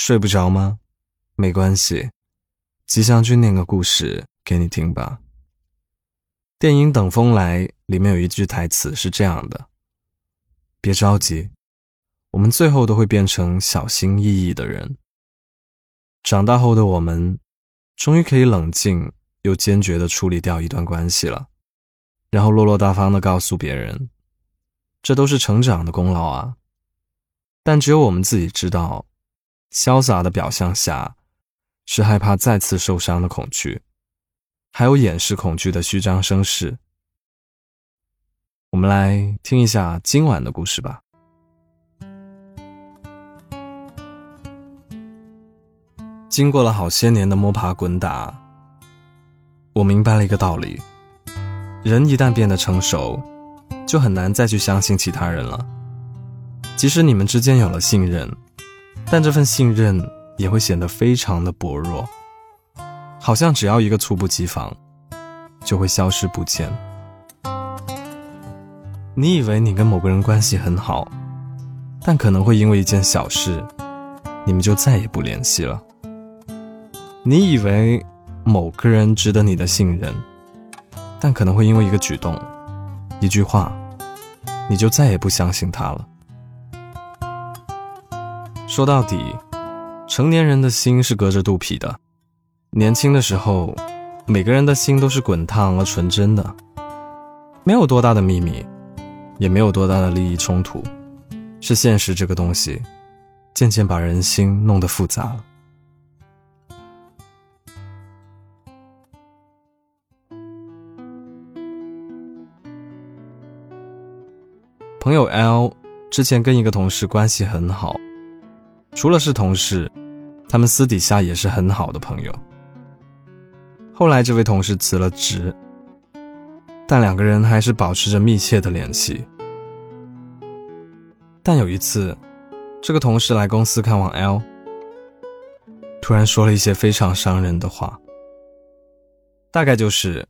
睡不着吗？没关系，吉祥君念个故事给你听吧。电影《等风来》里面有一句台词是这样的：“别着急，我们最后都会变成小心翼翼的人。长大后的我们，终于可以冷静又坚决的处理掉一段关系了，然后落落大方的告诉别人，这都是成长的功劳啊。但只有我们自己知道。”潇洒的表象下，是害怕再次受伤的恐惧，还有掩饰恐惧的虚张声势。我们来听一下今晚的故事吧。经过了好些年的摸爬滚打，我明白了一个道理：人一旦变得成熟，就很难再去相信其他人了。即使你们之间有了信任。但这份信任也会显得非常的薄弱，好像只要一个猝不及防，就会消失不见。你以为你跟某个人关系很好，但可能会因为一件小事，你们就再也不联系了。你以为某个人值得你的信任，但可能会因为一个举动、一句话，你就再也不相信他了。说到底，成年人的心是隔着肚皮的。年轻的时候，每个人的心都是滚烫而纯真的，没有多大的秘密，也没有多大的利益冲突，是现实这个东西，渐渐把人心弄得复杂了。朋友 L 之前跟一个同事关系很好。除了是同事，他们私底下也是很好的朋友。后来这位同事辞了职，但两个人还是保持着密切的联系。但有一次，这个同事来公司看望 L，突然说了一些非常伤人的话。大概就是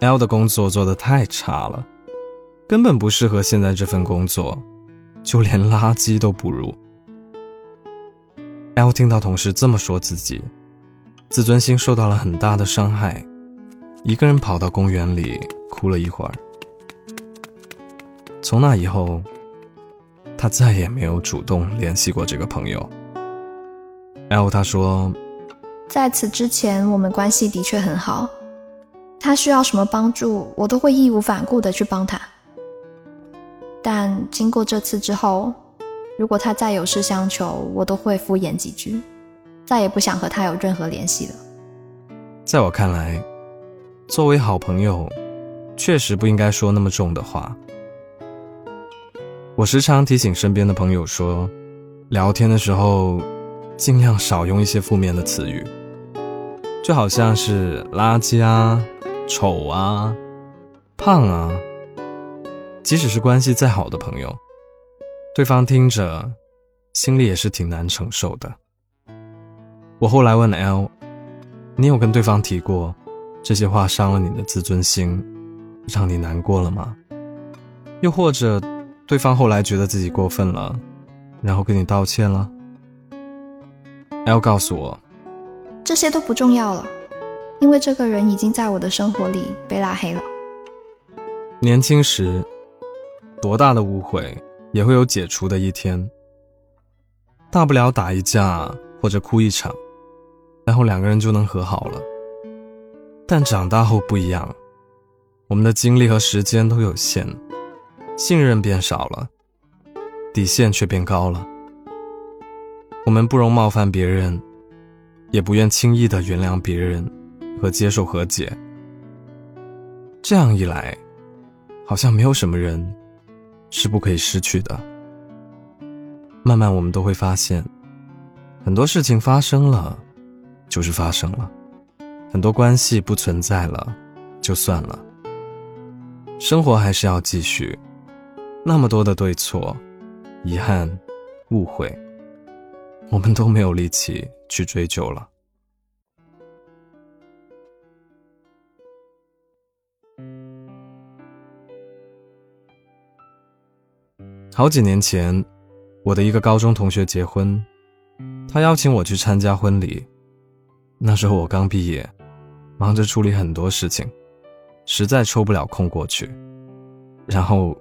L 的工作做得太差了，根本不适合现在这份工作，就连垃圾都不如。L 听到同事这么说自己，自尊心受到了很大的伤害，一个人跑到公园里哭了一会儿。从那以后，他再也没有主动联系过这个朋友。L 他说，在此之前我们关系的确很好，他需要什么帮助，我都会义无反顾的去帮他。但经过这次之后。如果他再有事相求，我都会敷衍几句，再也不想和他有任何联系了。在我看来，作为好朋友，确实不应该说那么重的话。我时常提醒身边的朋友说，聊天的时候尽量少用一些负面的词语，就好像是垃圾啊、丑啊、胖啊，即使是关系再好的朋友。对方听着，心里也是挺难承受的。我后来问 L：“ 你有跟对方提过这些话伤了你的自尊心，让你难过了吗？又或者，对方后来觉得自己过分了，然后跟你道歉了？”L 告诉我：“这些都不重要了，因为这个人已经在我的生活里被拉黑了。年轻时，多大的误会？”也会有解除的一天，大不了打一架或者哭一场，然后两个人就能和好了。但长大后不一样，我们的精力和时间都有限，信任变少了，底线却变高了。我们不容冒犯别人，也不愿轻易的原谅别人和接受和解。这样一来，好像没有什么人。是不可以失去的。慢慢，我们都会发现，很多事情发生了，就是发生了；很多关系不存在了，就算了。生活还是要继续，那么多的对错、遗憾、误会，我们都没有力气去追究了。好几年前，我的一个高中同学结婚，他邀请我去参加婚礼，那时候我刚毕业，忙着处理很多事情，实在抽不了空过去。然后，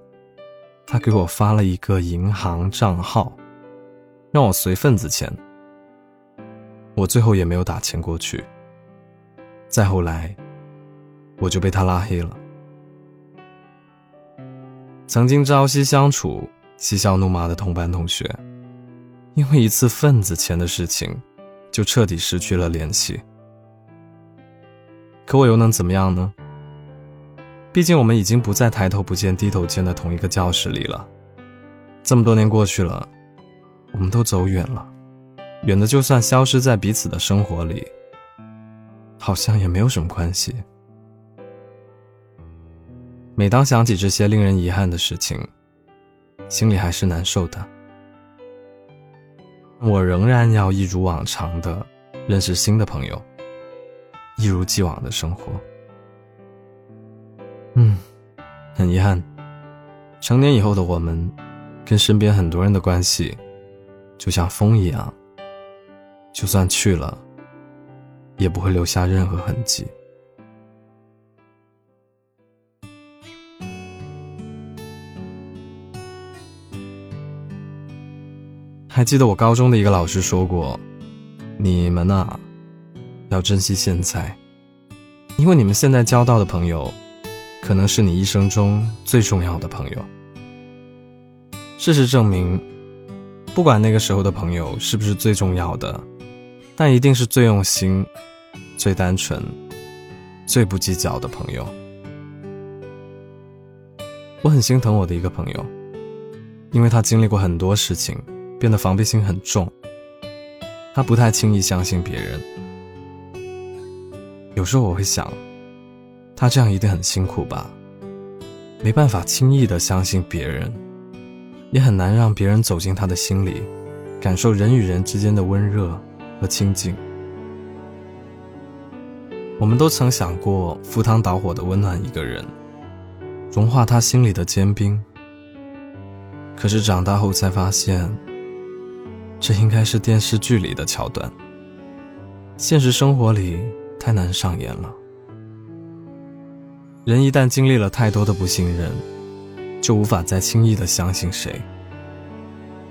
他给我发了一个银行账号，让我随份子钱。我最后也没有打钱过去。再后来，我就被他拉黑了。曾经朝夕相处、嬉笑怒骂的同班同学。因为一次份子钱的事情，就彻底失去了联系。可我又能怎么样呢？毕竟我们已经不在抬头不见低头见的同一个教室里了。这么多年过去了，我们都走远了，远的就算消失在彼此的生活里，好像也没有什么关系。每当想起这些令人遗憾的事情，心里还是难受的。我仍然要一如往常的认识新的朋友，一如既往的生活。嗯，很遗憾，成年以后的我们，跟身边很多人的关系，就像风一样，就算去了，也不会留下任何痕迹。还记得我高中的一个老师说过：“你们呐，要珍惜现在，因为你们现在交到的朋友，可能是你一生中最重要的朋友。”事实证明，不管那个时候的朋友是不是最重要的，但一定是最用心、最单纯、最不计较的朋友。我很心疼我的一个朋友，因为他经历过很多事情。变得防备心很重，他不太轻易相信别人。有时候我会想，他这样一定很辛苦吧？没办法轻易的相信别人，也很难让别人走进他的心里，感受人与人之间的温热和亲近。我们都曾想过赴汤蹈火的温暖一个人，融化他心里的坚冰。可是长大后才发现。这应该是电视剧里的桥段，现实生活里太难上演了。人一旦经历了太多的不信任，就无法再轻易的相信谁。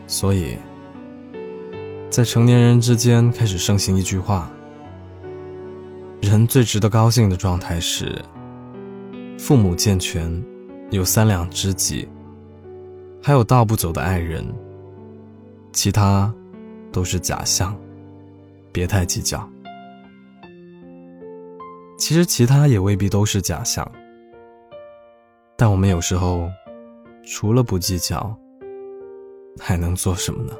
所以，在成年人之间开始盛行一句话：人最值得高兴的状态是，父母健全，有三两知己，还有道不走的爱人，其他。都是假象，别太计较。其实其他也未必都是假象，但我们有时候除了不计较，还能做什么呢？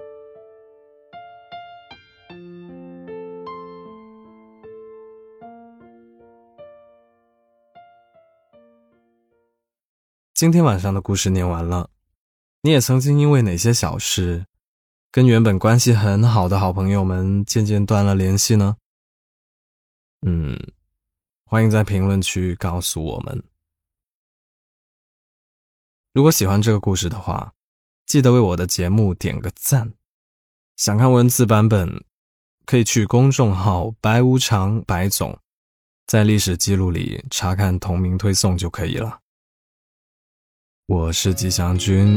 今天晚上的故事念完了，你也曾经因为哪些小事？跟原本关系很好的好朋友们渐渐断了联系呢？嗯，欢迎在评论区告诉我们。如果喜欢这个故事的话，记得为我的节目点个赞。想看文字版本，可以去公众号“白无常白总”，在历史记录里查看同名推送就可以了。我是吉祥君。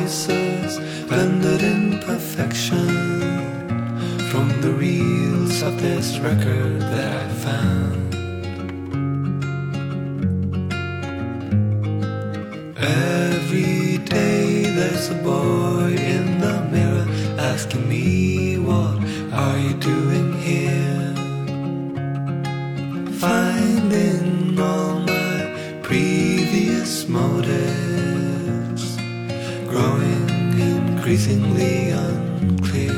blended in perfection from the reels of this record that I found. Every day there's a boy in the mirror asking me, What are you doing here? Finding all my previous motives growing increasingly unclear.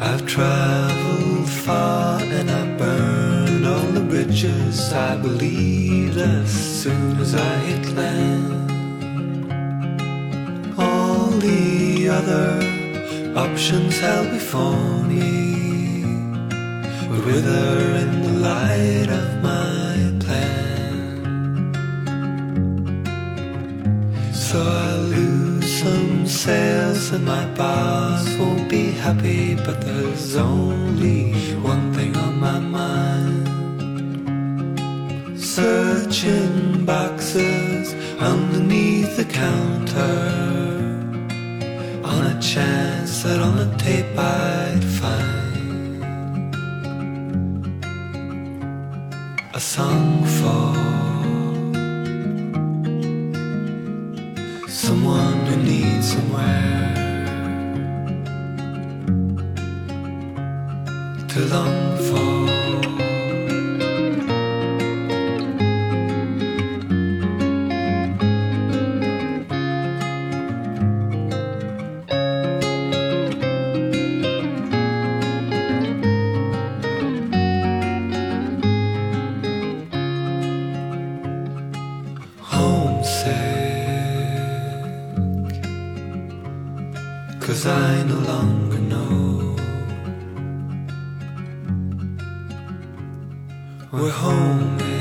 I've traveled far and I burned all the bridges I believed as soon as I hit land. All the other options held before me would wither in the light of my plan. So I lose some sales and my boss won't be happy, but there's only one thing on my mind. Searching boxes underneath the counter on a chance that on the tape I'd find a song for someone who needs somewhere to long We're home.